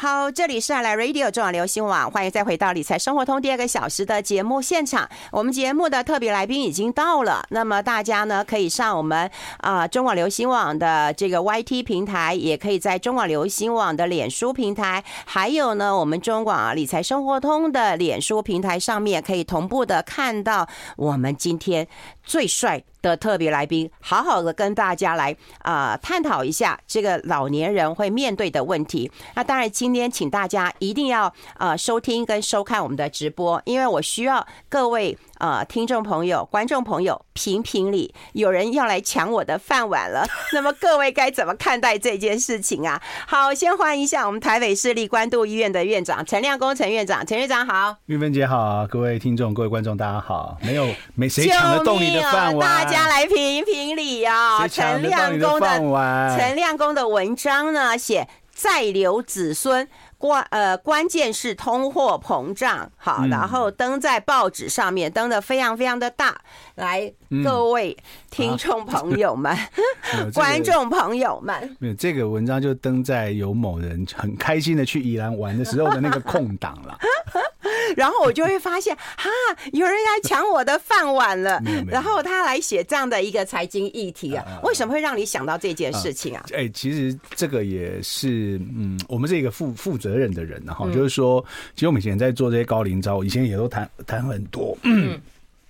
好，这里是爱来 Radio 中广流行网，欢迎再回到理财生活通第二个小时的节目现场。我们节目的特别来宾已经到了，那么大家呢可以上我们啊、中广流行网的这个 YT 平台，也可以在中广流行网的脸书平台，还有呢我们中广理财生活通的脸书平台上面，可以同步的看到我们今天最帅的特别来宾，好好的跟大家来啊、探讨一下这个老年人会面对的问题。那当然，今天请大家一定要啊收听跟收看我们的直播，因为我需要各位呃听众朋友、观众朋友评评理，有人要来抢我的饭碗了。那么各位该怎么看待这件事情啊？好，先欢迎一下我们台北市立关渡医院的院长陈亮公陈院长，陈院长好，玉芬姐好，各位听众、各位观众大家好。没有没谁抢得动你的饭碗。大家来评评理啊！陈亮恭的陈亮公的文章呢，写再留子孙关呃关键是通货膨胀，好，然后登在报纸上面，登的非常非常的大。来，各位听众朋友们、观众朋友们，没有这个文章就登在有某人很开心的去宜兰玩的时候的那个空档了。然后我就会发现，哈，有人来抢我的饭碗了。然后他来写这样的一个财经议题啊，为什么会让你想到这件事情啊？哎，其实这个也是，嗯，我们是一个负负责任的人，然后就是说，其实我们以前在做这些高龄招，以前也都谈谈很多，嗯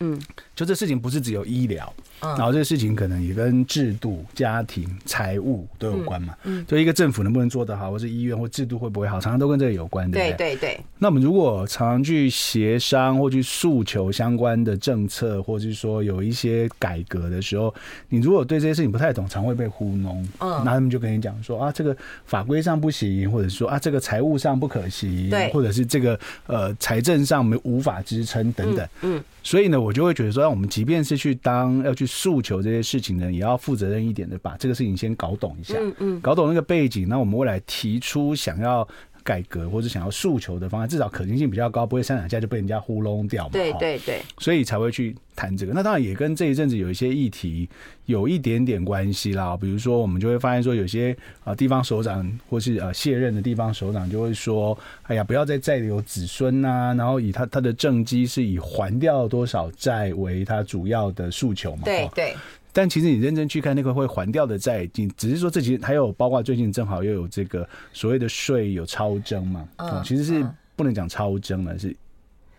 嗯，就这事情不是只有医疗。然后这个事情可能也跟制度、家庭、财务都有关嘛。嗯，就一个政府能不能做得好，或是医院或制度会不会好，常常都跟这个有关，对不对？对对对。那我们如果常常去协商或去诉求相关的政策，或者是说有一些改革的时候，你如果对这些事情不太懂，常会被糊弄。嗯，那他们就跟你讲说啊，这个法规上不行，或者说啊，这个财务上不可行，对，或者是这个呃财政上没无法支撑等等。嗯，所以呢，我就会觉得说，让我们即便是去当要去。诉求这些事情呢，也要负责任一点的把这个事情先搞懂一下，嗯嗯，搞懂那个背景，那我们未来提出想要改革或者想要诉求的方案，至少可行性比较高，不会三两下就被人家糊弄掉嘛。对对对，所以才会去谈这个。那当然也跟这一阵子有一些议题有一点点关系啦。比如说，我们就会发现说，有些啊地方首长或是呃卸任的地方首长就会说：“哎呀，不要再再留子孙呐。”然后以他他的政绩是以还掉多少债为他主要的诉求嘛。对对。但其实你认真去看那个会还掉的债，只只是说这其实还有包括最近正好又有这个所谓的税有超征嘛，嗯，其实是不能讲超征了，是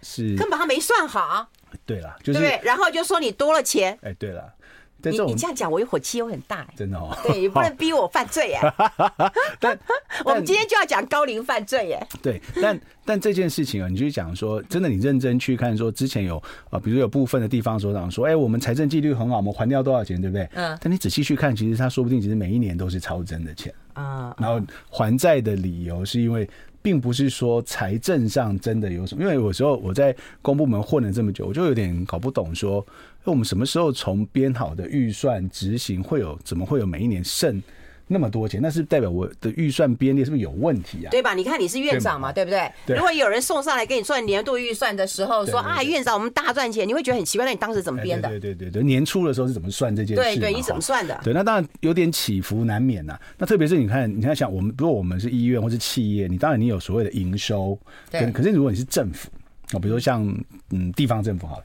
是根本他没算好。对啦，就是对，然后就说你多了钱。哎，对了。你你这样讲，我一火气又很大，欸，真的哦。对，也不能逼我犯罪哎，欸。但 我们今天就要讲高龄犯罪哎，欸。对，但但这件事情啊，你就讲说，真的，你认真去看，说之前有啊，比如有部分的地方首长说，哎，我们财政纪律很好，我们还掉多少钱，对不对？嗯。但你仔细去看，其实他说不定其实每一年都是超增的钱啊。然后还债的理由是因为，并不是说财政上真的有什么，因为有时候我在公部门混了这么久，我就有点搞不懂说。那我们什么时候从编好的预算执行会有？怎么会有每一年剩那么多钱？那是代表我的预算编列是不是有问题啊？对吧？你看你是院长嘛，对，对不对，对？如果有人送上来给你算年度预算的时候，说啊，院长我们大赚钱，你会觉得很奇怪。那你当时怎么编的？对对对对，年初的时候是怎么算这件事？对对，你怎么算的？对，那当然有点起伏难免呐、啊。那特别是你看，你看像我们，如果我们是医院或是企业，你当然你有所谓的营收，对。可是如果你是政府啊，比如说像嗯地方政府好了。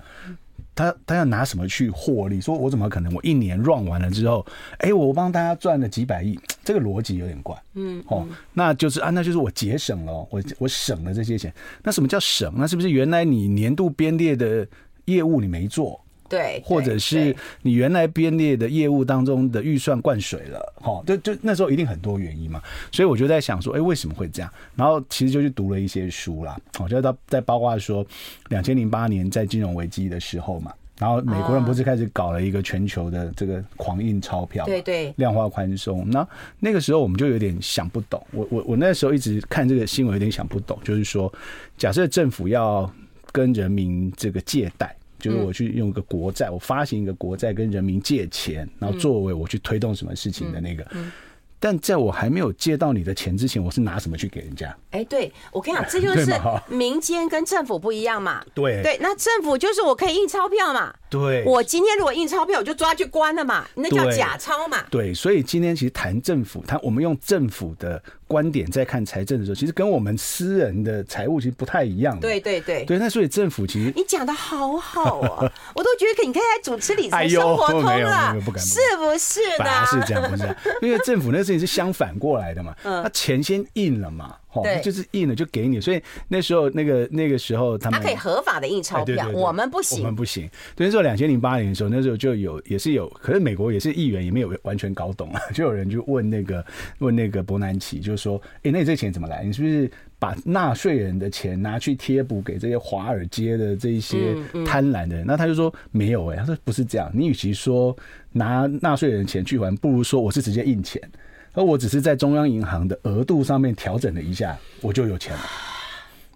他他要拿什么去获利？说我怎么可能？我一年 run 完了之后，哎、欸，我帮大家赚了几百亿，这个逻辑有点怪。嗯，哦，那就是啊，那就是我节省了，我我省了这些钱。那什么叫省？那是不是原来你年度编列的业务你没做？对，或者是你原来编列的业务当中的预算灌水了，哈，就就那时候一定很多原因嘛，所以我就在想说，哎，为什么会这样？然后其实就去读了一些书啦，我，就到在包括说，两千零八年在金融危机的时候嘛，然后美国人不是开始搞了一个全球的这个狂印钞票，对对，量化宽松，那那个时候我们就有点想不懂，我我我那时候一直看这个新闻有点想不懂，就是说，假设政府要跟人民这个借贷。就是我去用一个国债，我发行一个国债跟人民借钱，然后作为我去推动什么事情的那个。但在我还没有借到你的钱之前，我是拿什么去给人家？哎，对，我跟你讲，这就是 民间跟政府不一样嘛。对对，那政府就是我可以印钞票嘛。对，我今天如果印钞票，我就抓去关了嘛，那叫假钞嘛。对，所以今天其实谈政府，谈我们用政府的观点在看财政的时候，其实跟我们私人的财务其实不太一样。对对对，对。那所以政府其实你讲的好好啊，我都觉得你可以来主持理财生活通了，是不是的？是这样，不是这样，因为政府那事情是相反过来的嘛，他钱先印了嘛。对，就是印了就给你，所以那时候那个那个时候他们他可以合法的印钞票，我们不行，我们不行。对，那时候两千零八年的时候，那时候就有也是有，可是美国也是议员也没有完全搞懂啊，就有人就问那个问那个伯南奇，就是说，哎，那你这钱怎么来？你是不是把纳税人的钱拿去贴补给这些华尔街的这一些贪婪的人？那他就说没有哎，他说不是这样，你与其说拿纳税人的钱去还，不如说我是直接印钱。而我只是在中央银行的额度上面调整了一下，我就有钱了。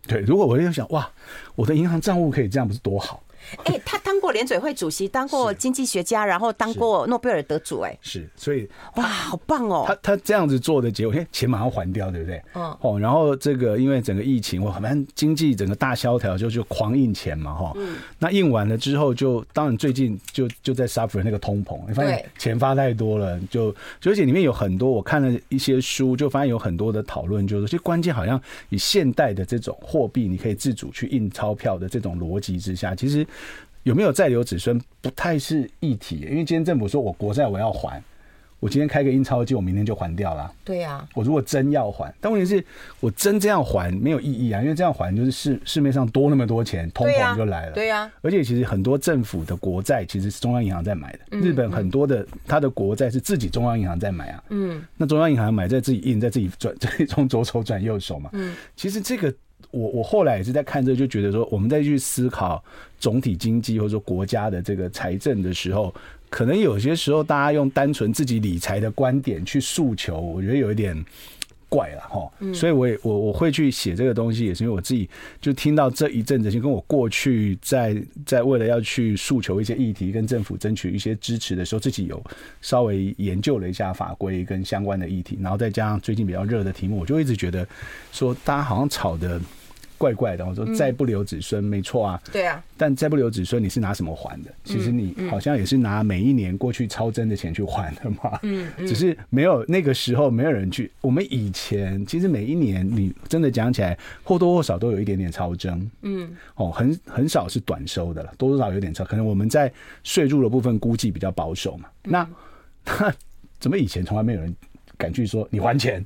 对，如果我就想，哇，我的银行账户可以这样，不是多好？哎、欸，他当过联准会主席，当过经济学家，然后当过诺贝尔得主，哎，是，所以哇，好棒哦！他他这样子做的结果，哎，钱马上还掉，对不对？嗯，哦，然后这个因为整个疫情，我们经济整个大萧条，就就狂印钱嘛，哈，嗯，那印完了之后就，就当然最近就就在 suffer 那个通膨，你发现钱发太多了，就而且里面有很多，我看了一些书，就发现有很多的讨论，就是其实关键好像以现代的这种货币，你可以自主去印钞票的这种逻辑之下，其实。有没有再留子孙不太是一体，因为今天政府说我国债我要还，我今天开个印钞机，我明天就还掉了。对呀，我如果真要还，但问题是我真这样还没有意义啊，因为这样还就是市市面上多那么多钱，通膨就来了。对呀，而且其实很多政府的国债其实是中央银行在买的，日本很多的它的国债是自己中央银行在买啊。嗯，那中央银行买在自己印，在自己转，从左手转右手嘛。嗯，其实这个。我我后来也是在看这，就觉得说，我们再去思考总体经济或者说国家的这个财政的时候，可能有些时候大家用单纯自己理财的观点去诉求，我觉得有一点怪了哈。所以我也我我会去写这个东西，也是因为我自己就听到这一阵子，就跟我过去在在为了要去诉求一些议题，跟政府争取一些支持的时候，自己有稍微研究了一下法规跟相关的议题，然后再加上最近比较热的题目，我就一直觉得说，大家好像吵的。怪怪的，我说再不留子孙，没错啊。对啊，但再不留子孙，你是拿什么还的？其实你好像也是拿每一年过去超征的钱去还的嘛。嗯，只是没有那个时候没有人去。我们以前其实每一年你真的讲起来，或多或少都有一点点超征。嗯，哦，很很少是短收的了，多多少少有点超。可能我们在税入的部分估计比较保守嘛。那 那怎么以前从来没有人敢去说你还钱？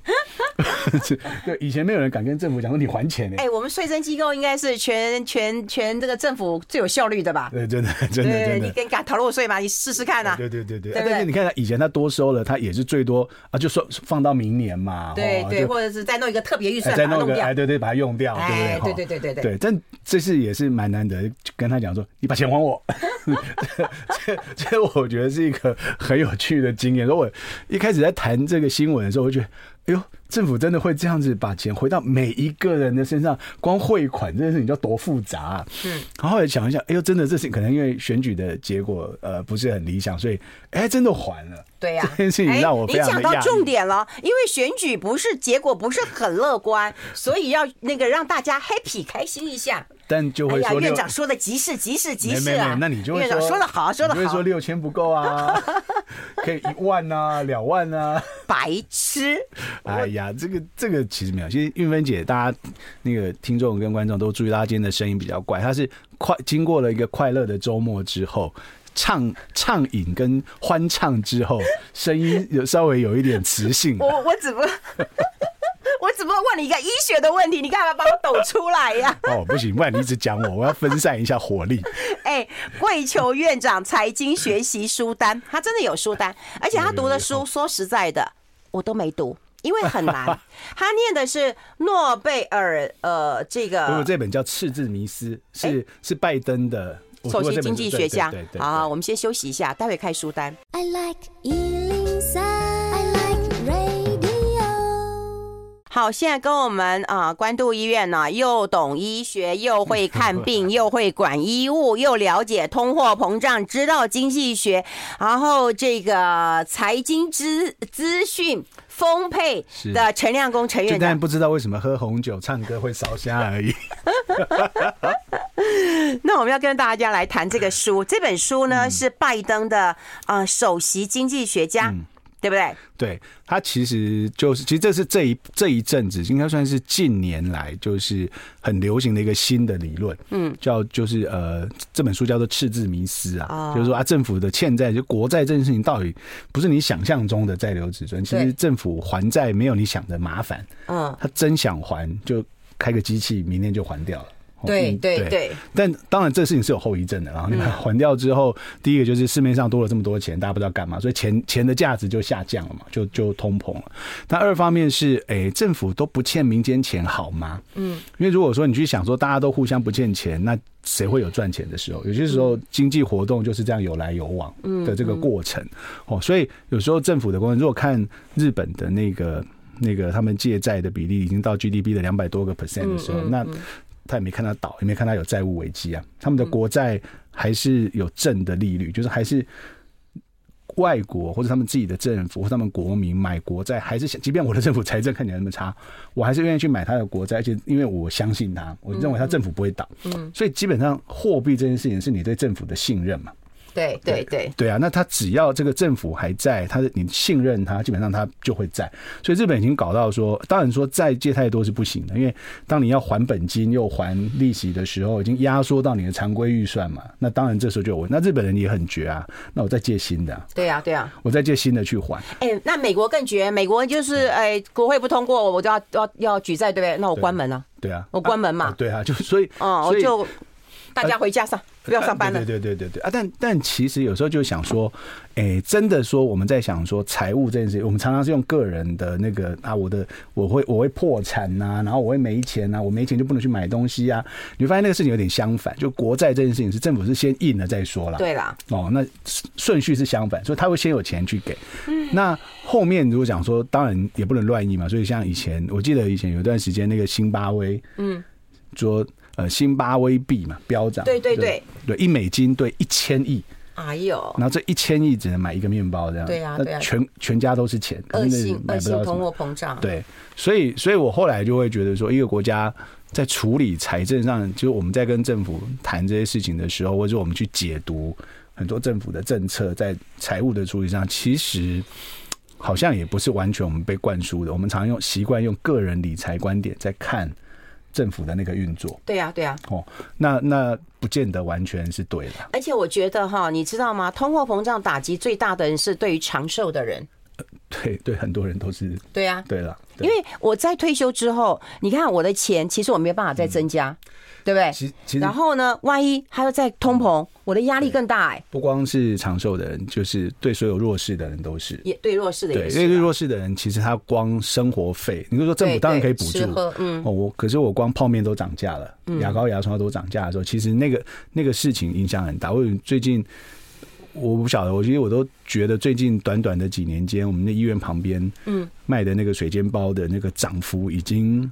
对，以前没有人敢跟政府讲说你还钱呢。哎，我们税征机构应该是全全全这个政府最有效率的吧？对，真的真的真的。你跟敢逃漏税吗？你试试看啊。对对对对。但是你看，以前他多收了，他也是最多啊，就说放到明年嘛。对对，或者是再弄一个特别预算，再弄个哎，对对，把它用掉，对不对？对对对对对。对，但这次也是蛮难得，跟他讲说，你把钱还我。这这，我觉得是一个很有趣的经验。如果我一开始在谈这个新闻的时候，我觉得。哎呦，政府真的会这样子把钱回到每一个人的身上？光汇款这件事情就多复杂啊！是，然后后来想一想，哎呦，真的这是可能因为选举的结果呃不是很理想，所以哎真的还了。对呀，这件事情让我非常的讶异。你讲到重点了，因为选举不是结果不是很乐观，所以要那个让大家 happy 开心一下。但就会说，院长说的极是极是极是啊！那你就会院长说的好，说的好，你会说六千不够啊，可以一万啊，两万啊，白痴！哎呀，这个这个其实没有。其实韵芬姐，大家那个听众跟观众都注意，到，她今天的声音比较怪，她是快经过了一个快乐的周末之后，畅畅饮跟欢唱之后，声音有稍微有一点磁性。我我怎么？我只不过问你一个医学的问题，你干嘛把我抖出来呀？哦，不行，不然你一直讲我，我要分散一下火力。哎，跪求院长财经学习书单，他真的有书单，而且他读的书，说实在的，我都没读，因为很难。他念的是诺贝尔，呃，这个，不过这本叫《赤字迷思》，是是拜登的首席经济学家。好，我们先休息一下，待会开书单。I like 好，现在跟我们啊，关渡医院呢，又懂医学，又会看病，又会管医务，又了解通货膨胀，知道经济学，然后这个财经资资讯丰沛的陈亮公陈院长，但不知道为什么喝红酒唱歌会烧香而已。那我们要跟大家来谈这个书，这本书呢是拜登的呃首席经济学家。嗯对不对？对，他其实就是，其实这是这一这一阵子应该算是近年来就是很流行的一个新的理论，嗯，叫就是呃这本书叫做赤字迷思啊，哦、就是说啊政府的欠债就国债这件事情到底不是你想象中的债留子孙，其实政府还债没有你想的麻烦，嗯，他真想还就开个机器，明天就还掉了。对对对，对，但当然这事情是有后遗症的。然后你把它还掉之后，第一个就是市面上多了这么多钱，大家不知道干嘛，所以钱钱的价值就下降了嘛，就就通膨了。但二方面是，哎，政府都不欠民间钱好吗？嗯，因为如果说你去想说大家都互相不欠钱，那谁会有赚钱的时候？有些时候经济活动就是这样有来有往的这个过程。哦，所以有时候政府的工作，如果看日本的那个那个他们借债的比例已经到 GDP 的两百多个 percent 的时候，那他也没看他倒，也没看他有债务危机啊。他们的国债还是有正的利率，就是还是外国或者他们自己的政府或他们国民买国债，还是想，即便我的政府财政看起来那么差，我还是愿意去买他的国债，而且因为我相信他，我认为他政府不会倒。嗯，所以基本上货币这件事情是你对政府的信任嘛。对对对对啊！那他只要这个政府还在，他你信任他，基本上他就会在。所以日本已经搞到说，当然说债借太多是不行的，因为当你要还本金又还利息的时候，已经压缩到你的常规预算嘛。那当然这时候就有问，那日本人也很绝啊。那我再借新的，对啊对啊，我再借新的去还。哎、欸，那美国更绝，美国就是哎、欸，国会不通过，我就要要要举债，对不对？那我关门了。对啊，我关门嘛。啊对啊，就所以哦，我就。大家回家上，不要上班了。对对对对对啊！但但其实有时候就想说，哎，真的说我们在想说财务这件事情，我们常常是用个人的那个啊，我的我会我会破产呐，然后我会没钱呐，我没钱就不能去买东西啊。你会发现那个事情有点相反，就国债这件事情是政府是先印了再说啦。对啦，哦，那顺序是相反，所以他会先有钱去给。嗯那后面如果讲说，当然也不能乱印嘛。所以像以前，我记得以前有段时间那个辛巴威，嗯，说。呃，辛巴威币嘛，飙涨，对对对，对。一美金兑一千亿，哎呦，然后这一千亿只能买一个面包，这样，对啊，对啊，全全家都是钱，恶性恶性通货膨胀，对，所以所以我后来就会觉得说，一个国家在处理财政上，就是我们在跟政府谈这些事情的时候，或者我们去解读很多政府的政策，在财务的处理上，其实好像也不是完全我们被灌输的，我们常用习惯用个人理财观点在看。政府的那个运作，对呀，对呀，哦，那那不见得完全是对的。而且我觉得哈，你知道吗？通货膨胀打击最大的人是对于长寿的人。呃，对对，很多人都是。对呀，对了，因为我在退休之后，你看我的钱，其实我没有办法再增加。嗯对不对？其其实，然后呢，万一还要再通膨，我的压力更大哎。不光是长寿的人，就是对所有弱势的人都是。也对弱势的人。对，因为弱势的人，其实他光生活费，你就说政府当然可以补助，嗯，哦，我可是我光泡面都涨价了，牙膏牙刷都涨价的时候，其实那个那个事情影响很大。我最近我不晓得，我觉得我都觉得最近短短的几年间，我们的医院旁边，嗯，卖的那个水煎包的那个涨幅已经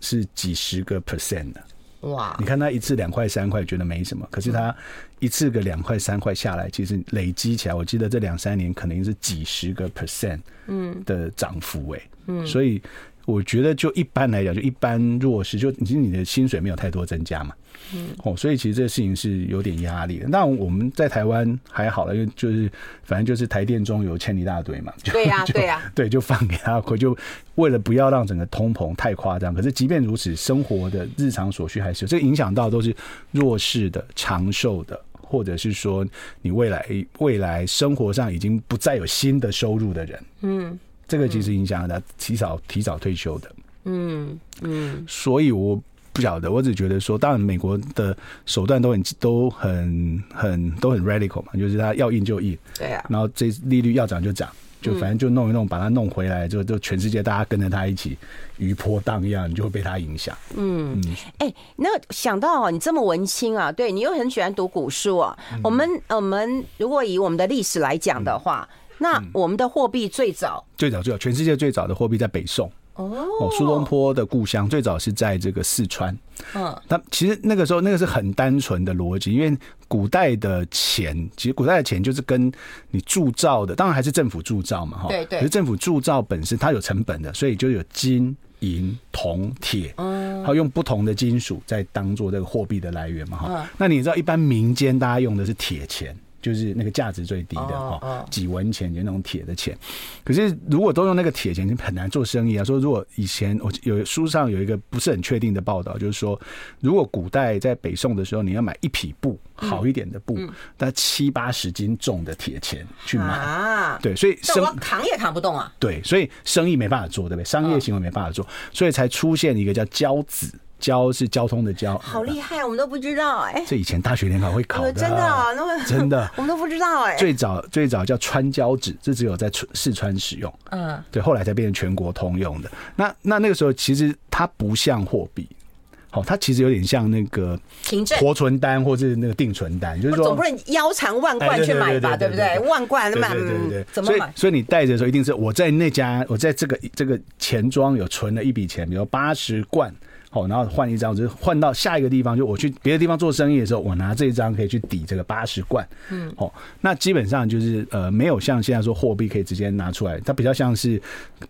是几十个 percent 了。哇！你看他一次两块三块觉得没什么，可是他一次个两块三块下来，其实累积起来，我记得这两三年可能是几十个 percent 嗯的涨幅哎，嗯，所以。我觉得就一般来讲，就一般弱势，就其实你的薪水没有太多增加嘛，嗯，哦，所以其实这个事情是有点压力的。那我们在台湾还好了，因为就是反正就是台电中有欠一大堆嘛，对呀，对呀，对，就放给他，就为了不要让整个通膨太夸张。可是即便如此，生活的日常所需还是有，这个影响到都是弱势的、长寿的，或者是说你未来未来生活上已经不再有新的收入的人，嗯。这个其实影响他提早提早退休的，嗯嗯，所以我不晓得，我只觉得说，当然美国的手段都很都很很都很 radical 嘛，就是他要印就印，对啊，然后这利率要涨就涨，就反正就弄一弄，把它弄回来，就就全世界大家跟着他一起余波荡漾，你就会被他影响。嗯。嗯，哎，那想到哦，你这么文青啊，对你又很喜欢读古书啊，我们我们如果以我们的历史来讲的话。那我们的货币最早，最早最早，全世界最早的货币在北宋哦，苏东坡的故乡最早是在这个四川。嗯，那其实那个时候那个是很单纯的逻辑，因为古代的钱，其实古代的钱就是跟你铸造的，当然还是政府铸造嘛，哈，对对。可是政府铸造本身它有成本的，所以就有金银铜铁，嗯，还有用不同的金属在当做这个货币的来源嘛哈。那你知道一般民间大家用的是铁钱。就是那个价值最低的哈，几文钱就那种铁的钱。可是如果都用那个铁钱，就很难做生意啊。说如果以前我有书上有一个不是很确定的报道，就是说，如果古代在北宋的时候，你要买一匹布好一点的布，那七八十斤重的铁钱去买啊，对，所以生扛也扛不动啊。对，所以生意没办法做，对不对？商业行为没办法做，所以才出现一个叫交子。交是交通的交，好厉害，我们都不知道哎。这以前大学联考会考的，真的，那么真的，我们都不知道哎。最早最早叫川交纸，这只有在四川使用，嗯，对，后来才变成全国通用的。那那那个时候其实它不像货币，好，它其实有点像那个活存单或是那个定存单，就是说总不能腰缠万贯去买吧，对不对？万贯那么，对对对，怎么买？所以你带着的时候，一定是我在那家，我在这个这个钱庄有存了一笔钱，比如八十贯。好，然后换一张，就是换到下一个地方，就我去别的地方做生意的时候，我拿这一张可以去抵这个八十罐。嗯，好，那基本上就是呃，没有像现在说货币可以直接拿出来，它比较像是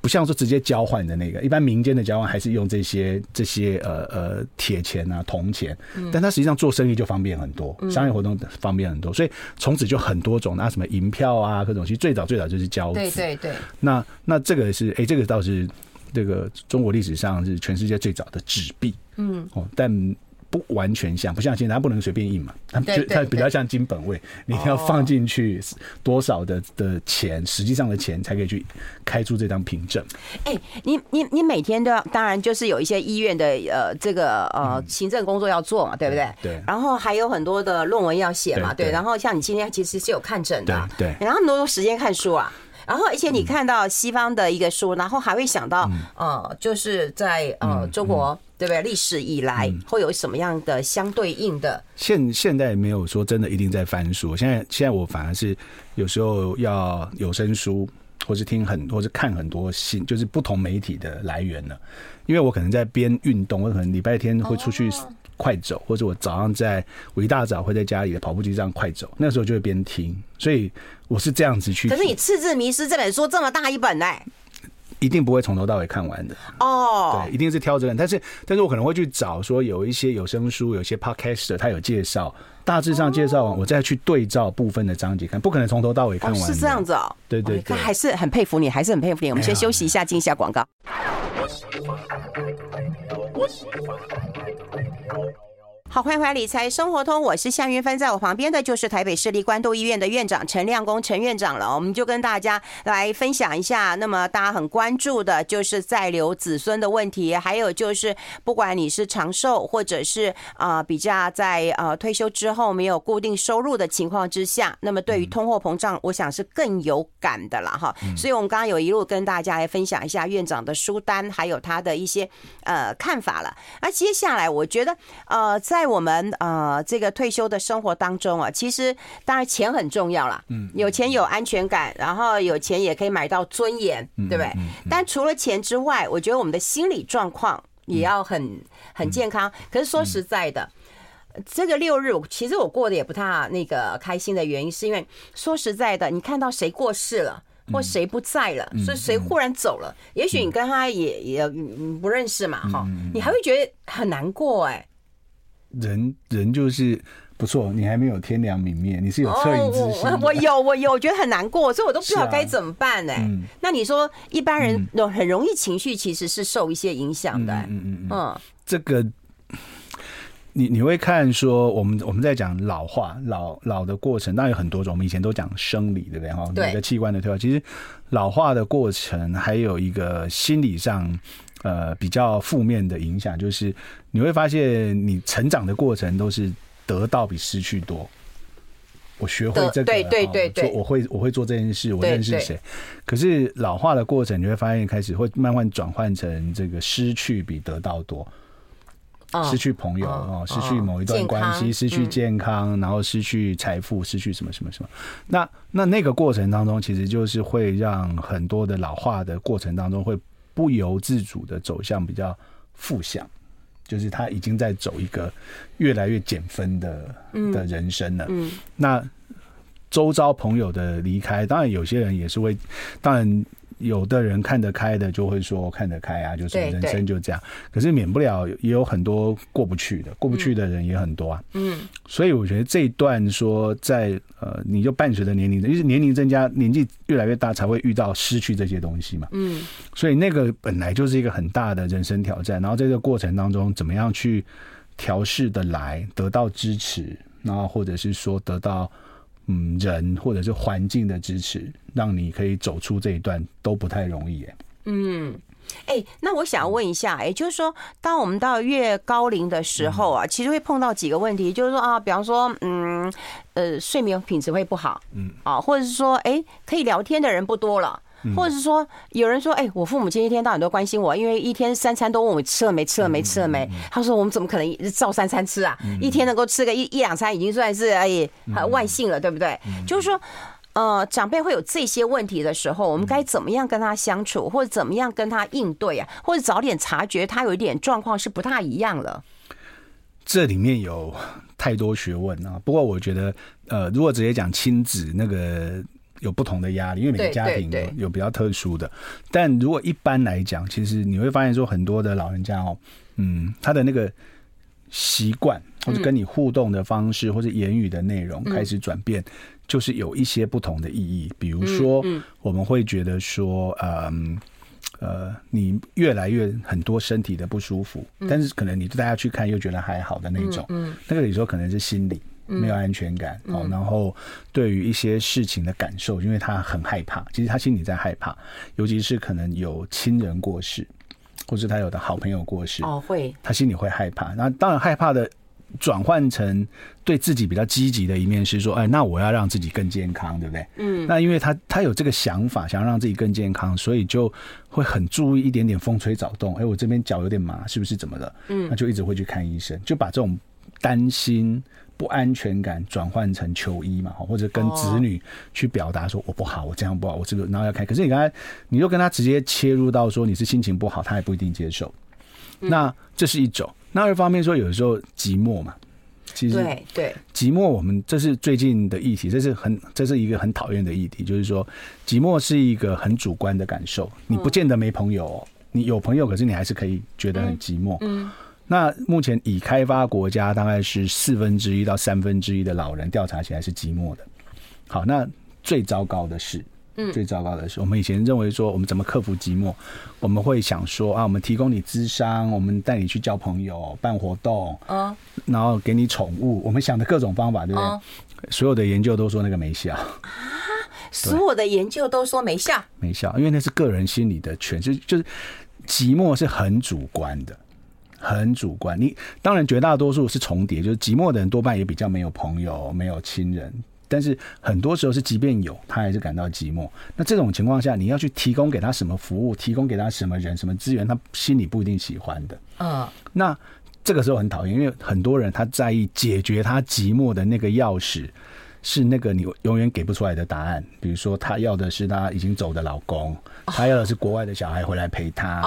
不像说直接交换的那个，一般民间的交换还是用这些这些呃呃铁钱啊铜钱，但它实际上做生意就方便很多，商业活动方便很多，所以从此就很多种拿什么银票啊各种，其实最早最早就是交子。对对对。那那这个是哎，这个倒是。这个中国历史上是全世界最早的纸币，嗯，哦，但不完全像，不像现在它不能随便印嘛，它就它比较像金本位，你要放进去多少的的钱，实际上的钱才可以去开出这张凭证。哎，你你你每天都要，当然就是有一些医院的呃这个呃行政工作要做嘛，对不对？对。然后还有很多的论文要写嘛，对。然后像你今天其实是有看诊的，对。然后那么多时间看书啊。然后，而且你看到西方的一个书，然后还会想到，呃，就是在呃中国，对不对？历史以来会有什么样的相对应的？现现在没有说真的一定在翻书。现在现在我反而是有时候要有声书，或是听很，或是看很多新，就是不同媒体的来源了。因为我可能在边运动，我可能礼拜天会出去快走，或者我早上在我一大早会在家里的跑步机上快走，那时候就会边听，所以。我是这样子去，可是你《赤字迷失》这本书这么大一本呢？一定不会从头到尾看完的哦。对，一定是挑着看。但是，但是我可能会去找说有一些有声书，有些 podcaster 他有介绍，大致上介绍完，我再去对照部分的章节看，不可能从头到尾看完。是这样子哦。对对对，还是很佩服你，还是很佩服你。我们先休息一下，进一下广告。我喜欢在爱的。好，欢迎回来理财生活通，我是夏云芬，在我旁边的就是台北市立关渡医院的院长陈亮公陈院长了。我们就跟大家来分享一下，那么大家很关注的就是在留子孙的问题，还有就是不管你是长寿或者是啊、呃、比较在呃退休之后没有固定收入的情况之下，那么对于通货膨胀，我想是更有感的了哈。所以我们刚刚有一路跟大家来分享一下院长的书单，还有他的一些呃看法了。那接下来我觉得呃在在我们呃这个退休的生活当中啊，其实当然钱很重要啦，嗯，有钱有安全感，然后有钱也可以买到尊严，对不对？但除了钱之外，我觉得我们的心理状况也要很很健康。可是说实在的，这个六日其实我过得也不太那个开心的原因，是因为说实在的，你看到谁过世了，或谁不在了，所以谁忽然走了，也许你跟他也也不认识嘛，哈，你还会觉得很难过哎。人人就是不错，你还没有天良泯灭，你是有恻隐之心。我有，我有，我觉得很难过，所以我都不知道该怎么办呢。那你说，一般人很容易情绪其实是受一些影响的。嗯嗯嗯。这个你你会看说，我们我们在讲老化老老的过程，当然有很多种。我们以前都讲生理，对不对？哈，每个器官的退化，其实老化的过程还有一个心理上。呃，比较负面的影响就是你会发现，你成长的过程都是得到比失去多。我学会这个，对对对对，我会我会做这件事，我认识谁。可是老化的过程，你会发现开始会慢慢转换成这个失去比得到多。失去朋友哦，失去某一段关系，失去健康，然后失去财富，失去什么什么什么。那那那个过程当中，其实就是会让很多的老化的过程当中会。不由自主的走向比较负向，就是他已经在走一个越来越减分的的人生了。嗯，那周遭朋友的离开，当然有些人也是会，当然有的人看得开的就会说看得开啊，就是人生就这样。可是免不了也有很多过不去的，过不去的人也很多啊。嗯，所以我觉得这一段说在呃，你就伴随着年龄，因为年龄增加，年纪越来越大，才会遇到失去这些东西嘛。嗯，所以那个本来就是一个很大的人生挑战。然后在这个过程当中，怎么样去调试的来得到支持，然后或者是说得到。嗯，人或者是环境的支持，让你可以走出这一段都不太容易耶。嗯，哎、欸，那我想要问一下，哎，就是说，当我们到越高龄的时候啊，其实会碰到几个问题，就是说啊，比方说，嗯，呃，睡眠品质会不好，嗯，啊，或者是说，哎，可以聊天的人不多了。或者是说，有人说，哎，我父母亲一天到晚都关心我，因为一天三餐都问我吃了没，吃了没，吃了没。他说，我们怎么可能照三餐吃啊？一天能够吃个一一两餐，已经算是哎很万幸了，对不对？就是说，呃，长辈会有这些问题的时候，我们该怎么样跟他相处，或者怎么样跟他应对啊？或者早点察觉他有一点状况是不太一样了。这里面有太多学问啊。不过我觉得，呃，如果直接讲亲子那个。有不同的压力，因为每个家庭有比较特殊的。但如果一般来讲，其实你会发现说，很多的老人家哦，嗯，他的那个习惯或者跟你互动的方式，或者言语的内容开始转变，就是有一些不同的意义。比如说，我们会觉得说，嗯，呃，你越来越很多身体的不舒服，但是可能你带他去看又觉得还好的那种，嗯，那个有时候可能是心理。没有安全感哦，然后对于一些事情的感受，因为他很害怕，其实他心里在害怕，尤其是可能有亲人过世，或是他有的好朋友过世哦，会他心里会害怕。那当然害怕的转换成对自己比较积极的一面是说，哎，那我要让自己更健康，对不对？嗯，那因为他他有这个想法，想要让自己更健康，所以就会很注意一点点风吹草动。哎，我这边脚有点麻，是不是怎么了？嗯，那就一直会去看医生，就把这种担心。不安全感转换成求医嘛，或者跟子女去表达说我不好，我这样不好，我这个然后要开。可是你刚才你就跟他直接切入到说你是心情不好，他也不一定接受。那这是一种。那二方面说，有的时候寂寞嘛，其实对对寂寞，我们这是最近的议题，这是很这是一个很讨厌的议题，就是说寂寞是一个很主观的感受，你不见得没朋友，你有朋友，可是你还是可以觉得很寂寞。嗯。那目前已开发国家大概是四分之一到三分之一的老人调查起来是寂寞的。好，那最糟糕的是，嗯，最糟糕的是，我们以前认为说我们怎么克服寂寞，我们会想说啊，我们提供你智商，我们带你去交朋友、办活动，嗯，然后给你宠物，我们想的各种方法，对不对？所有的研究都说那个没效啊，所有的研究都说没效，没效，因为那是个人心理的诠释，就是寂寞是很主观的。很主观，你当然绝大多数是重叠，就是寂寞的人多半也比较没有朋友、没有亲人，但是很多时候是即便有，他还是感到寂寞。那这种情况下，你要去提供给他什么服务，提供给他什么人、什么资源，他心里不一定喜欢的。嗯，那这个时候很讨厌，因为很多人他在意解决他寂寞的那个钥匙是那个你永远给不出来的答案，比如说他要的是他已经走的老公，他要的是国外的小孩回来陪他。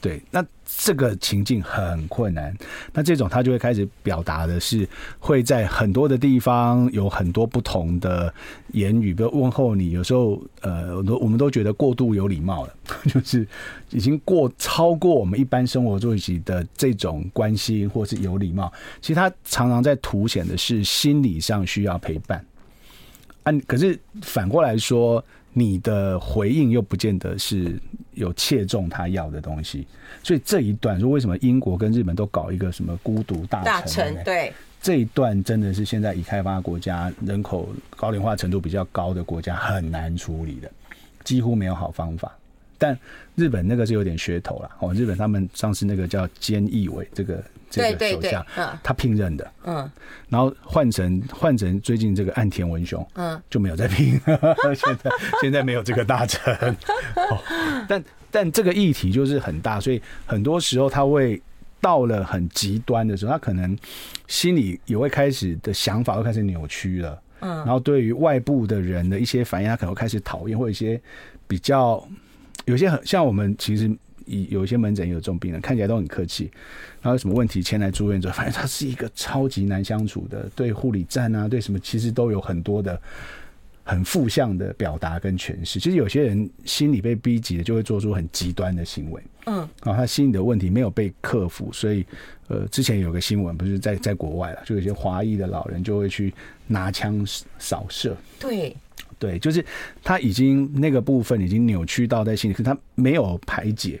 对，那这个情境很困难。那这种他就会开始表达的是，会在很多的地方有很多不同的言语，比如问候你。有时候，呃，我都我们都觉得过度有礼貌了，就是已经过超过我们一般生活作息的这种关心或是有礼貌。其实他常常在凸显的是心理上需要陪伴。啊，可是反过来说。你的回应又不见得是有切中他要的东西，所以这一段说为什么英国跟日本都搞一个什么孤独大大臣？对，这一段真的是现在已开发国家人口高龄化程度比较高的国家很难处理的，几乎没有好方法。但日本那个是有点噱头了哦，日本他们上次那个叫菅义伟这个。这个首相，嗯，他聘任的，嗯，然后换成换成最近这个岸田文雄，嗯，就没有再聘，现在现在没有这个大臣，哦，但但这个议题就是很大，所以很多时候他会到了很极端的时候，他可能心里也会开始的想法会开始扭曲了，嗯，然后对于外部的人的一些反应，他可能会开始讨厌，或者一些比较有些很像我们其实。有一些门诊有这种病人，看起来都很客气，然后有什么问题前来住院之后，发现他是一个超级难相处的，对护理站啊，对什么其实都有很多的很负向的表达跟诠释。其实有些人心里被逼急了，就会做出很极端的行为。嗯，啊，他心里的问题没有被克服，所以呃，之前有个新闻不是在在国外了，就有些华裔的老人就会去拿枪扫射。对。对，就是他已经那个部分已经扭曲到在心里，可是他没有排解，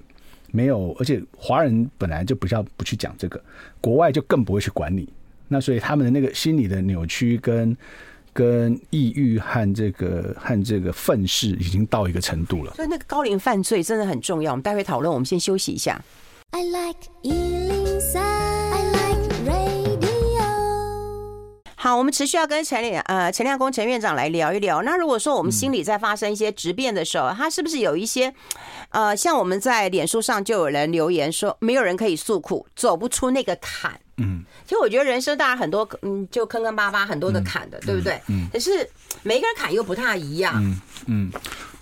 没有，而且华人本来就比较不去讲这个，国外就更不会去管你。那所以他们的那个心理的扭曲跟跟抑郁和这个和这个愤世已经到一个程度了。所以那个高龄犯罪真的很重要。我们待会讨论，我们先休息一下。I like 好，我们持续要跟陈亮呃陈亮工陈院长来聊一聊。那如果说我们心里在发生一些质变的时候，他是不是有一些呃，像我们在脸书上就有人留言说，没有人可以诉苦，走不出那个坎。嗯，其实我觉得人生当然很多嗯，就坑坑巴巴很多的坎的，对不对？嗯。可是每个人坎又不太一样。嗯嗯。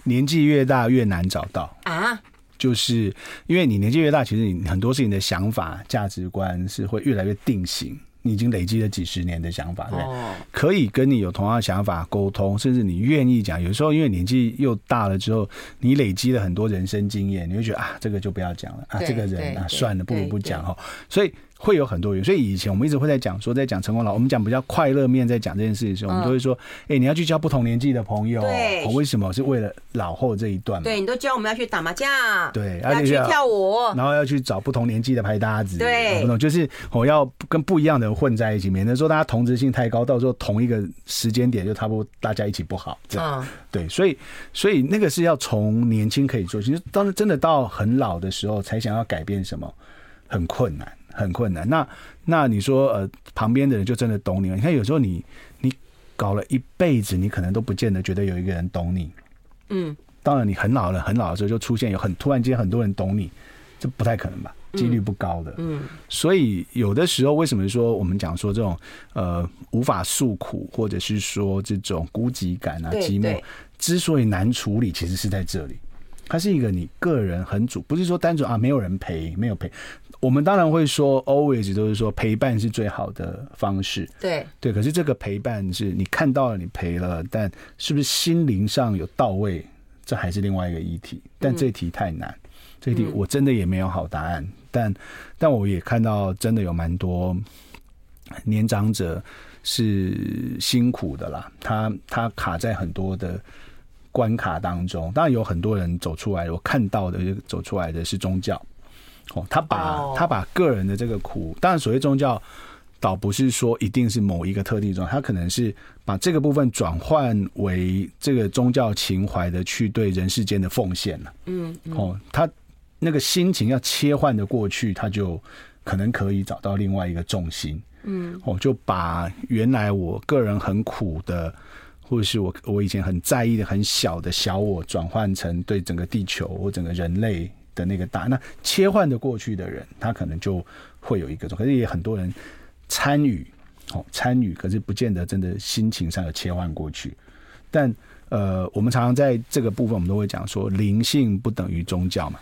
年纪越大越难找到啊，就是因为你年纪越大，其实你很多事情的想法、价值观是会越来越定型。你已经累积了几十年的想法，对，可以跟你有同样想法沟通，甚至你愿意讲。有时候因为年纪又大了之后，你累积了很多人生经验，你会觉得啊，这个就不要讲了啊，这个人啊，算了，不如不讲哈。所以。会有很多人，所以以前我们一直会在讲说，在讲成功老，我们讲比较快乐面，在讲这件事的时候，我们都会说，哎、欸，你要去交不同年纪的朋友，对，为什么？是为了老后这一段嘛？对，你都教我们要去打麻将，对，要去跳舞，然后要去找不同年纪的拍搭子，对，不同就是我要跟不一样的人混在一起，免得说大家同质性太高，到时候同一个时间点就差不多大家一起不好，这样，对，所以所以那个是要从年轻可以做，其实当真的到很老的时候才想要改变什么，很困难。很困难。那那你说，呃，旁边的人就真的懂你吗？你看，有时候你你搞了一辈子，你可能都不见得觉得有一个人懂你。嗯，当然，你很老了，很老的时候就出现有很突然间很多人懂你，这不太可能吧？几率不高的。嗯，所以有的时候，为什么说我们讲说这种呃无法诉苦，或者是说这种孤寂感啊、寂寞，之所以难处理，其实是在这里。它是一个你个人很主，不是说单纯啊，没有人陪，没有陪。我们当然会说，always 都是说陪伴是最好的方式。对对，可是这个陪伴是你看到了，你陪了，但是不是心灵上有到位，这还是另外一个议题。但这题太难，嗯、这题我真的也没有好答案。嗯、但但我也看到，真的有蛮多年长者是辛苦的啦。他他卡在很多的关卡当中，当然有很多人走出来，我看到的走出来的是宗教。哦，他把他把个人的这个苦，当然所谓宗教，倒不是说一定是某一个特定宗教，他可能是把这个部分转换为这个宗教情怀的去对人世间的奉献了。嗯，哦，他那个心情要切换的过去，他就可能可以找到另外一个重心。嗯，哦，就把原来我个人很苦的，或者是我我以前很在意的很小的小我，转换成对整个地球或整个人类。的那个大，那切换的过去的人，他可能就会有一个，可是也很多人参与，哦，参与，可是不见得真的心情上有切换过去。但呃，我们常常在这个部分，我们都会讲说，灵性不等于宗教嘛。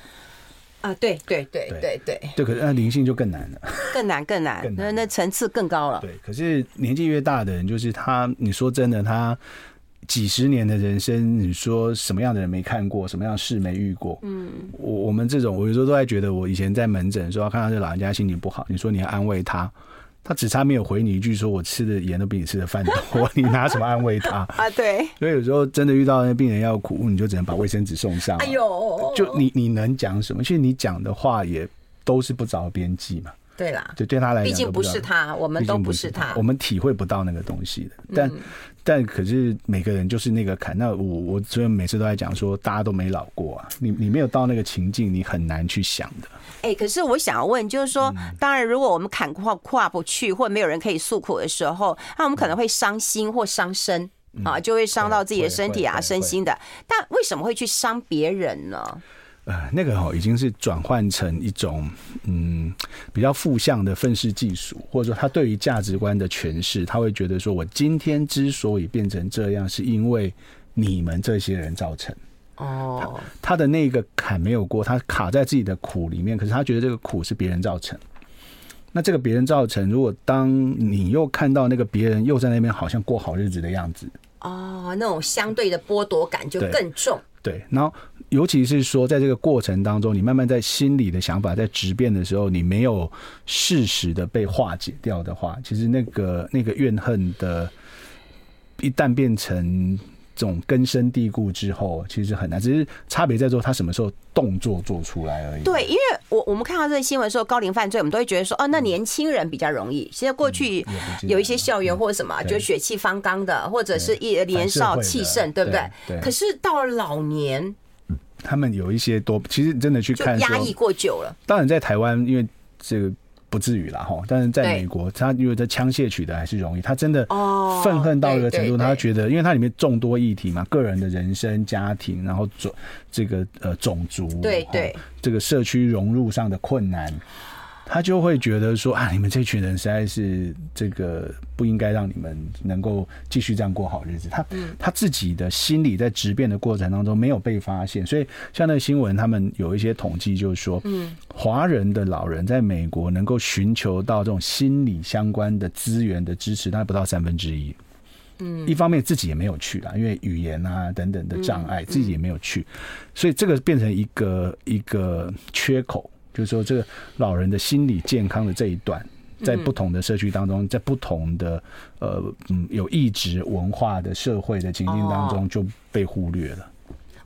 啊，对对对对对对，可是那灵性就更难了，更难更难，那那层次更高了。对，可是年纪越大的人，就是他，你说真的，他。几十年的人生，你说什么样的人没看过，什么样的事没遇过？嗯，我我们这种，我有时候都在觉得，我以前在门诊的时候看到这老人家心情不好，你说你要安慰他，他只差没有回你一句说：“我吃的盐都比你吃的饭多。”你拿什么安慰他 啊？对，所以有时候真的遇到那病人要哭，你就只能把卫生纸送上。哎呦，就你你能讲什么？其实你讲的话也都是不着边际嘛。对啦，就对他来讲，毕竟不是他，我们都不是他，我们体会不到那个东西的。但、嗯、但可是每个人就是那个坎。那我我所以每次都在讲说，大家都没老过啊。你你没有到那个情境，你很难去想的。哎、欸，可是我想要问，就是说，嗯、当然，如果我们坎跨跨不去，或没有人可以诉苦的时候，那我们可能会伤心或伤身、嗯、啊，就会伤到自己的身体啊、身心的。但为什么会去伤别人呢？呃，那个哦已经是转换成一种嗯比较负向的愤世嫉俗，或者说他对于价值观的诠释，他会觉得说，我今天之所以变成这样，是因为你们这些人造成。哦，他，的那个坎没有过，他卡在自己的苦里面，可是他觉得这个苦是别人造成。那这个别人造成，如果当你又看到那个别人又在那边好像过好日子的样子。哦，那种相对的剥夺感就更重。对，然后尤其是说，在这个过程当中，你慢慢在心里的想法在质变的时候，你没有适时的被化解掉的话，其实那个那个怨恨的，一旦变成。这种根深蒂固之后，其实很难，只是差别在说他什么时候动作做出来而已。对，因为我我们看到这个新闻说，高龄犯罪，我们都会觉得说，哦，那年轻人比较容易。现在过去有一些校园或者什么，就血气方刚的，或者是一年少气盛，对不对？对。可是到了老年，他们有一些多，其实真的去看压抑过久了。当然，在台湾，因为这个。不至于啦哈，但是在美国，他因为在枪械取得还是容易，他真的愤恨到一个程度，他觉得，因为它里面众多议题嘛，个人的人生、家庭，然后种这个呃种族，对对，这个社区融入上的困难。他就会觉得说啊，你们这群人实在是这个不应该让你们能够继续这样过好日子。他他自己的心理在质变的过程当中没有被发现，所以像那个新闻，他们有一些统计，就是说，嗯，华人的老人在美国能够寻求到这种心理相关的资源的支持，大概不到三分之一。嗯，一方面自己也没有去啦，因为语言啊等等的障碍，自己也没有去，所以这个变成一个一个缺口。就是说，这个老人的心理健康的这一段，在不同的社区当中，在不同的呃嗯有意志文化的社会的情境当中，就被忽略了。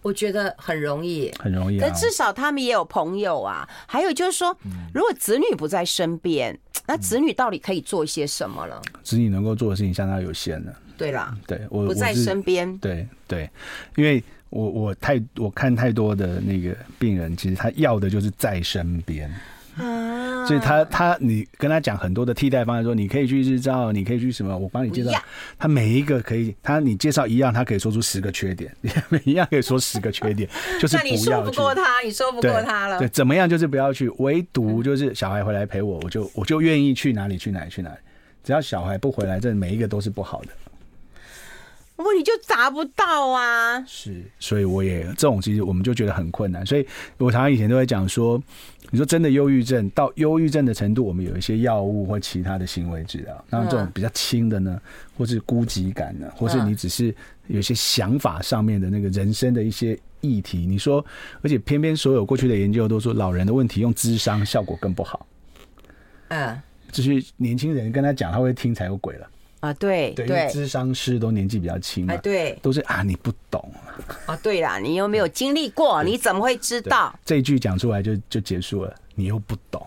我觉得很容易，很容易。但至少他们也有朋友啊。还有就是说，如果子女不在身边，那子女到底可以做一些什么了？子女能够做的事情相当有限了。对啦，对我不在身边，对对，因为。我我太我看太多的那个病人，其实他要的就是在身边啊，所以他他你跟他讲很多的替代方案，说你可以去日照，你可以去什么，我帮你介绍，他每一个可以，他你介绍一样，他可以说出十个缺点，每一样可以说十个缺点，就是不要去。那你说不过他，你说不过他了，对，怎么样就是不要去，唯独就是小孩回来陪我，我就我就愿意去哪里去哪里去哪里，只要小孩不回来，这每一个都是不好的。问题就砸不到啊！是，所以我也这种其实我们就觉得很困难。所以我常常以前都会讲说，你说真的忧郁症到忧郁症的程度，我们有一些药物或其他的行为治疗。那这种比较轻的呢，或是孤寂感呢，或是你只是有些想法上面的那个人生的一些议题，你说，而且偏偏所有过去的研究都说，老人的问题用智商效果更不好。嗯，就是年轻人跟他讲，他会听才有鬼了。啊，对对，智商师都年纪比较轻嘛，对，都是啊，你不懂啊，对啦，你又没有经历过，你怎么会知道？这一句讲出来就就结束了，你又不懂，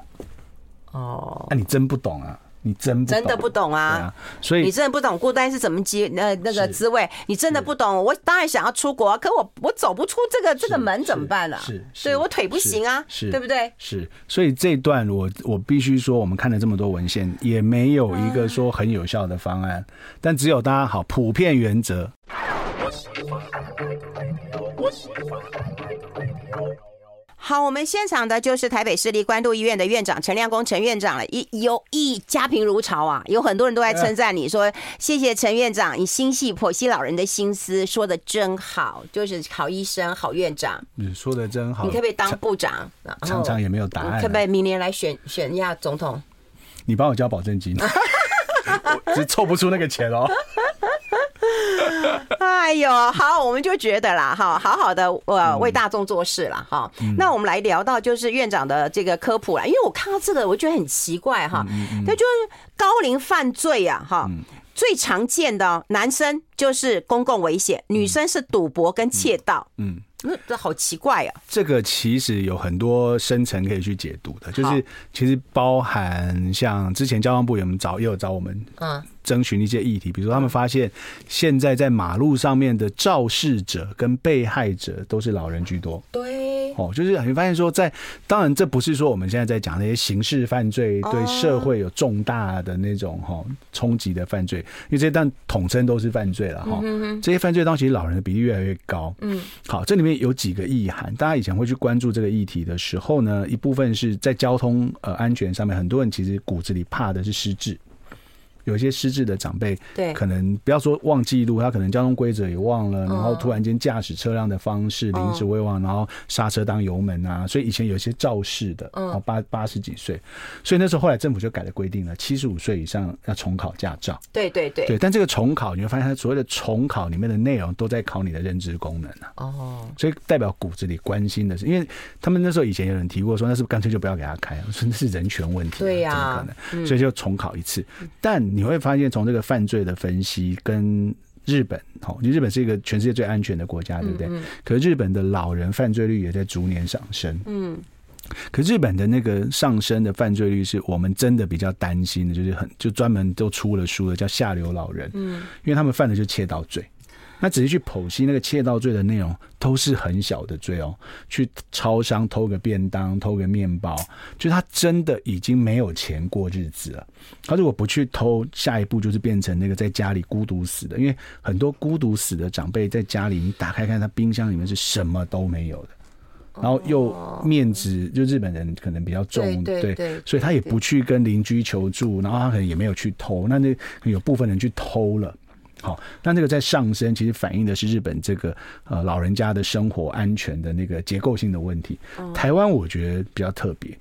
哦，那你真不懂啊。你真真的不懂啊！啊所以你真的不懂孤单是怎么接那那个滋味？你真的不懂。我当然想要出国啊，可我我走不出这个这个门怎么办呢？是，对我腿不行啊，是对不对？是，所以这一段我我必须说，我们看了这么多文献，也没有一个说很有效的方案，但只有大家好普遍原则。好，我们现场的就是台北市立关渡医院的院长陈亮公陈院长了，一有一家贫如潮啊，有很多人都在称赞你说，谢谢陈院长，你心系剖析老人的心思，说的真好，就是好医生好院长，你说的真好，你可不可以当部长？常常也没有答案，可不可以明年来选选一下总统？你帮我交保证金，我 只凑不出那个钱哦。哎呦，好，我们就觉得啦，哈，好好的，呃，为大众做事了，哈。那我们来聊到就是院长的这个科普啦，因为我看到这个，我觉得很奇怪哈，他就是高龄犯罪呀，哈，最常见的男生就是公共危险，女生是赌博跟窃盗，嗯。那这好奇怪啊！这个其实有很多深层可以去解读的，就是其实包含像之前交通部有没有找也有找我们嗯征询一些议题，比如说他们发现现在在马路上面的肇事者跟被害者都是老人居多。对，哦，就是你发现说在当然这不是说我们现在在讲那些刑事犯罪对社会有重大的那种哈冲击的犯罪，因为这些但统称都是犯罪了哈。这些犯罪当中其实老人的比例越来越高。嗯，好，这里面。有几个意涵，大家以前会去关注这个议题的时候呢，一部分是在交通呃安全上面，很多人其实骨子里怕的是失智，有些失智的长辈，对，可能不要说忘记路，他可能交通规则也忘了，然后突然间驾驶车辆的方式临时未忘，然后刹车当油门啊，所以以前有一些肇事的，嗯八八十几岁，所以那时候后来政府就改了规定了，七十五岁以上要重考驾照。对对对，对，但这个重考你会发现，它所谓的重考里面的内容都在考你的认知功能啊。哦，所以代表骨子里关心的是，因为他们那时候以前有人提过说，那是不是干脆就不要给他开？说那是人权问题，对呀、啊，怎么可能？所以就重考一次，但。你会发现，从这个犯罪的分析，跟日本，哦，日本是一个全世界最安全的国家，对不对？可是日本的老人犯罪率也在逐年上升。嗯，可日本的那个上升的犯罪率，是我们真的比较担心的，就是很就专门都出了书的，叫下流老人。嗯，因为他们犯的就是窃盗罪。那仔细去剖析那个窃盗罪的内容，都是很小的罪哦。去超商偷个便当、偷个面包，就他真的已经没有钱过日子了。他如果不去偷，下一步就是变成那个在家里孤独死的。因为很多孤独死的长辈在家里，你打开看，他冰箱里面是什么都没有的。然后又面子，就日本人可能比较重，对，所以他也不去跟邻居求助，然后他可能也没有去偷。那那有部分人去偷了。好，那这个在上升，其实反映的是日本这个呃老人家的生活安全的那个结构性的问题。台湾我觉得比较特别，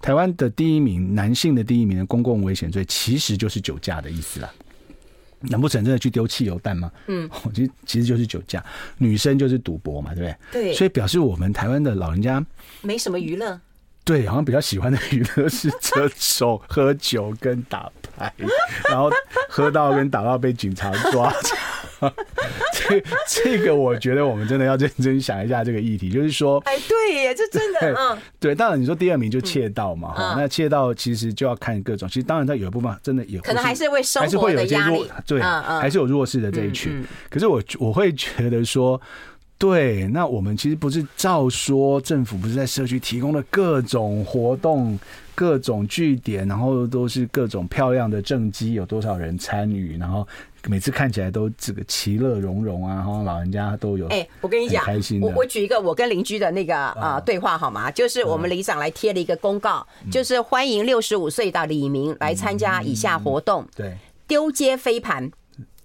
台湾的第一名男性的第一名的公共危险罪，其实就是酒驾的意思啦。难不成真的去丢汽油弹吗？嗯，其实其实就是酒驾。女生就是赌博嘛，对不对？对。所以表示我们台湾的老人家没什么娱乐。对，好像比较喜欢的娱乐是 车手、喝酒跟打牌，然后喝到跟打到被警察抓。这这个我觉得我们真的要认真想一下这个议题，就是说，哎，对耶，这真的，嗯，对。当然你说第二名就窃盗嘛，哈、嗯，那窃盗其实就要看各种，其实当然它有一部分真的有，可能还是会生活的压力，对，嗯嗯、还是有弱势的这一群。可是我我会觉得说。对，那我们其实不是照说，政府不是在社区提供了各种活动、各种据点，然后都是各种漂亮的政绩，有多少人参与，然后每次看起来都这个其乐融融啊，然后老人家都有。哎，我跟你讲，开心。我我举一个我跟邻居的那个啊对话好吗？就是我们里长来贴了一个公告，就是欢迎六十五岁的李明来参加以下活动。对，丢接飞盘。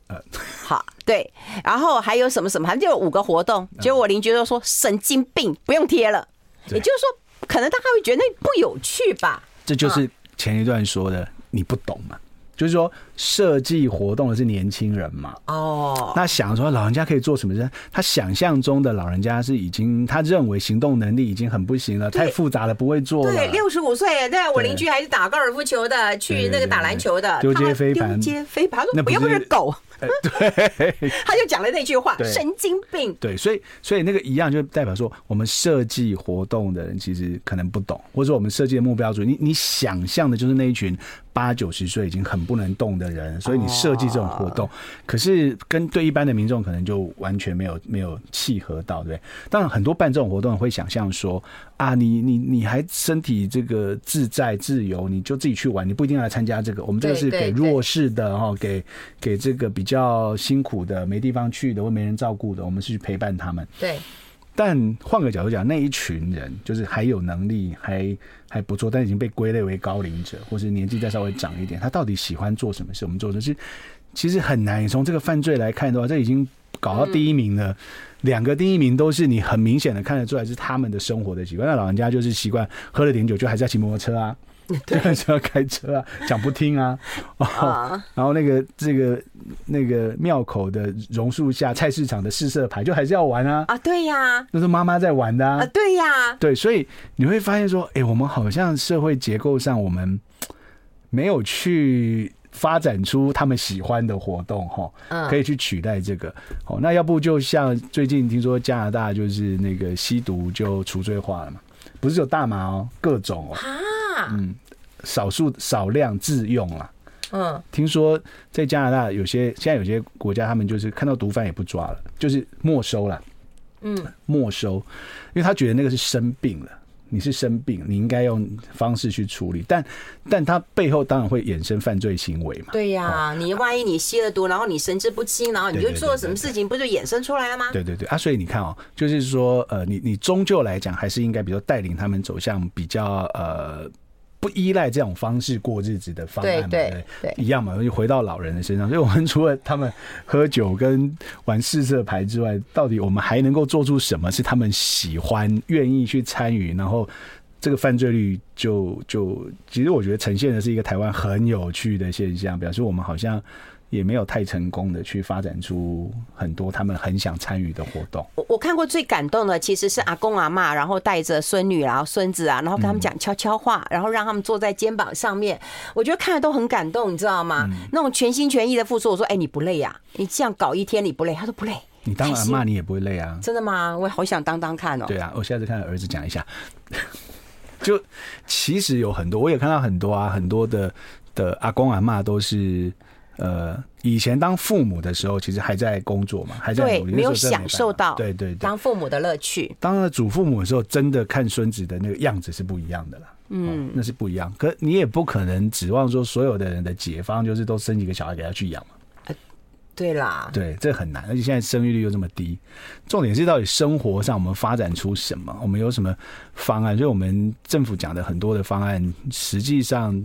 呃，好，对，然后还有什么什么，反正就有五个活动。结果我邻居都说神经病，不用贴了。也就是说，可能大家会觉得那不有趣吧？这就是前一段说的，你不懂嘛。就是说，设计活动的是年轻人嘛？哦，那想说老人家可以做什么事？他想象中的老人家是已经，他认为行动能力已经很不行了，太复杂了，不会做了。对，六十五岁，对，我邻居还是打高尔夫球的，去那个打篮球的，丢接飞盘，丢接飞盘，那不又不是狗。对，他就讲了那句话，神经病。对，所以所以那个一样，就代表说，我们设计活动的人其实可能不懂，或者说我们设计的目标组，你你想象的就是那一群八九十岁已经很不能动的人，所以你设计这种活动，可是跟对一般的民众可能就完全没有没有契合到，对不对？当然，很多办这种活动会想象说，啊，你你你还身体这个自在自由，你就自己去玩，你不一定要来参加这个。我们这个是给弱势的哈，给给这个比。比较辛苦的、没地方去的或没人照顾的，我们是去陪伴他们。对，但换个角度讲，那一群人就是还有能力，还还不错，但已经被归类为高龄者，或是年纪再稍微长一点，他到底喜欢做什么事？我们做的是其实很难。从这个犯罪来看的话，这已经搞到第一名了。两个第一名都是你很明显的看得出来是他们的生活的习惯。那老人家就是习惯喝了点酒，就还是要骑摩托车啊。对，还是要开车啊，讲不听啊，哦，然后那个这个那个庙口的榕树下菜市场的试色牌，就还是要玩啊。啊，对呀，那是妈妈在玩的啊，对呀，对，所以你会发现说，哎，我们好像社会结构上，我们没有去发展出他们喜欢的活动，哈，可以去取代这个，哦，那要不就像最近听说加拿大就是那个吸毒就除罪化了嘛，不是有大麻哦，各种哦。嗯，少数少量自用了。嗯，听说在加拿大有些现在有些国家，他们就是看到毒贩也不抓了，就是没收了。嗯，没收，因为他觉得那个是生病了，你是生病，你应该用方式去处理。但但他背后当然会衍生犯罪行为嘛。对呀、啊，你万一你吸了毒，然后你神志不清，然后你就做了什么事情，不就衍生出来了吗？对对对啊，所以你看哦，就是说呃，你你终究来讲还是应该，比如带领他们走向比较呃。不依赖这种方式过日子的方案嘛，对对对，一样嘛，就回到老人的身上。所以，我们除了他们喝酒跟玩四色牌之外，到底我们还能够做出什么是他们喜欢、愿意去参与，然后这个犯罪率就就其实我觉得呈现的是一个台湾很有趣的现象，表示我们好像。也没有太成功的去发展出很多他们很想参与的活动。我我看过最感动的其实是阿公阿妈，然后带着孙女然后孙子啊，然后跟他们讲悄悄话，然后让他们坐在肩膀上面。我觉得看了都很感动，你知道吗？那种全心全意的付出。我说：“哎，你不累呀？你这样搞一天你不累？”他说：“不累。”你当阿妈你也不会累啊？真的吗？我好想当当看哦。对啊，我下次看儿子讲一下。就其实有很多，我也看到很多啊，很多的的阿公阿妈都是。呃，以前当父母的时候，其实还在工作嘛，还在努力，没有享受到对对当父母的乐趣。当了祖父母的时候，真的看孙子的那个样子是不一样的啦。嗯，那是不一样。可你也不可能指望说所有的人的解放就是都生几个小孩给他去养嘛。对啦，对，这很难。而且现在生育率又这么低，重点是到底生活上我们发展出什么？我们有什么方案？所以我们政府讲的很多的方案，实际上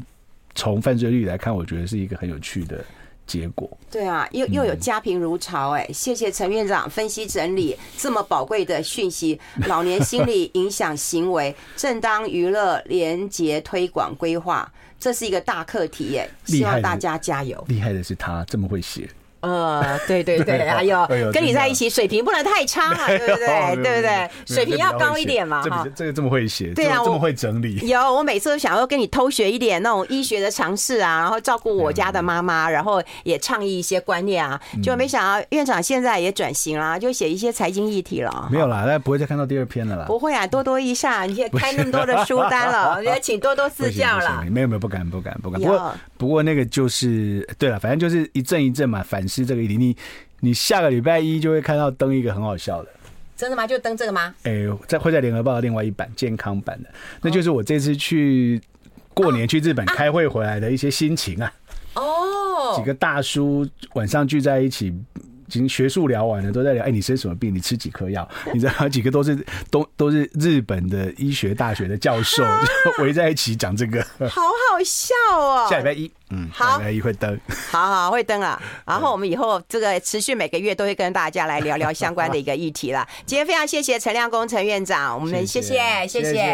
从犯罪率来看，我觉得是一个很有趣的。结果对啊，又又有家贫如潮哎、欸，谢谢陈院长分析整理这么宝贵的讯息。老年心理影响行为，正当娱乐廉洁推广规划，这是一个大课题耶、欸，希望大家加油。厉害的是他这么会写。呃，对对对，还有 跟你在一起，水平不能太差 嘛，对不对？对不对？水平要高一点嘛，哈。这个这么会写，对啊，这么会整理。有，我每次都想要跟你偷学一点那种医学的常识啊，然后照顾我家的妈妈，然后也倡议一些观念啊。就没想到院长现在也转型了，就写一些财经议题了。没有啦，大家不会再看到第二篇了啦。不会啊，多多益善，你也开那么多的书单了，我觉得请多多赐教了。没有没有，不敢不敢不敢。不过不过那个就是对了，反正就是一阵一阵嘛，反思这个议题。你你下个礼拜一就会看到登一个很好笑的，真的吗？就登这个吗？哎、欸，在会在联合报的另外一版健康版的，那就是我这次去过年去日本开会回来的一些心情啊。哦，几个大叔晚上聚在一起。已经学术聊完了，都在聊。哎，你生什么病？你吃几颗药？你知道，几个都是都都是日本的医学大学的教授，就 围在一起讲这个，好好笑哦。下礼拜一，嗯，好，下礼拜一会登，好好会登啊。然后我们以后这个持续每个月都会跟大家来聊聊相关的一个议题了。今天非常谢谢陈亮工陈院长，我们谢谢谢谢。谢谢。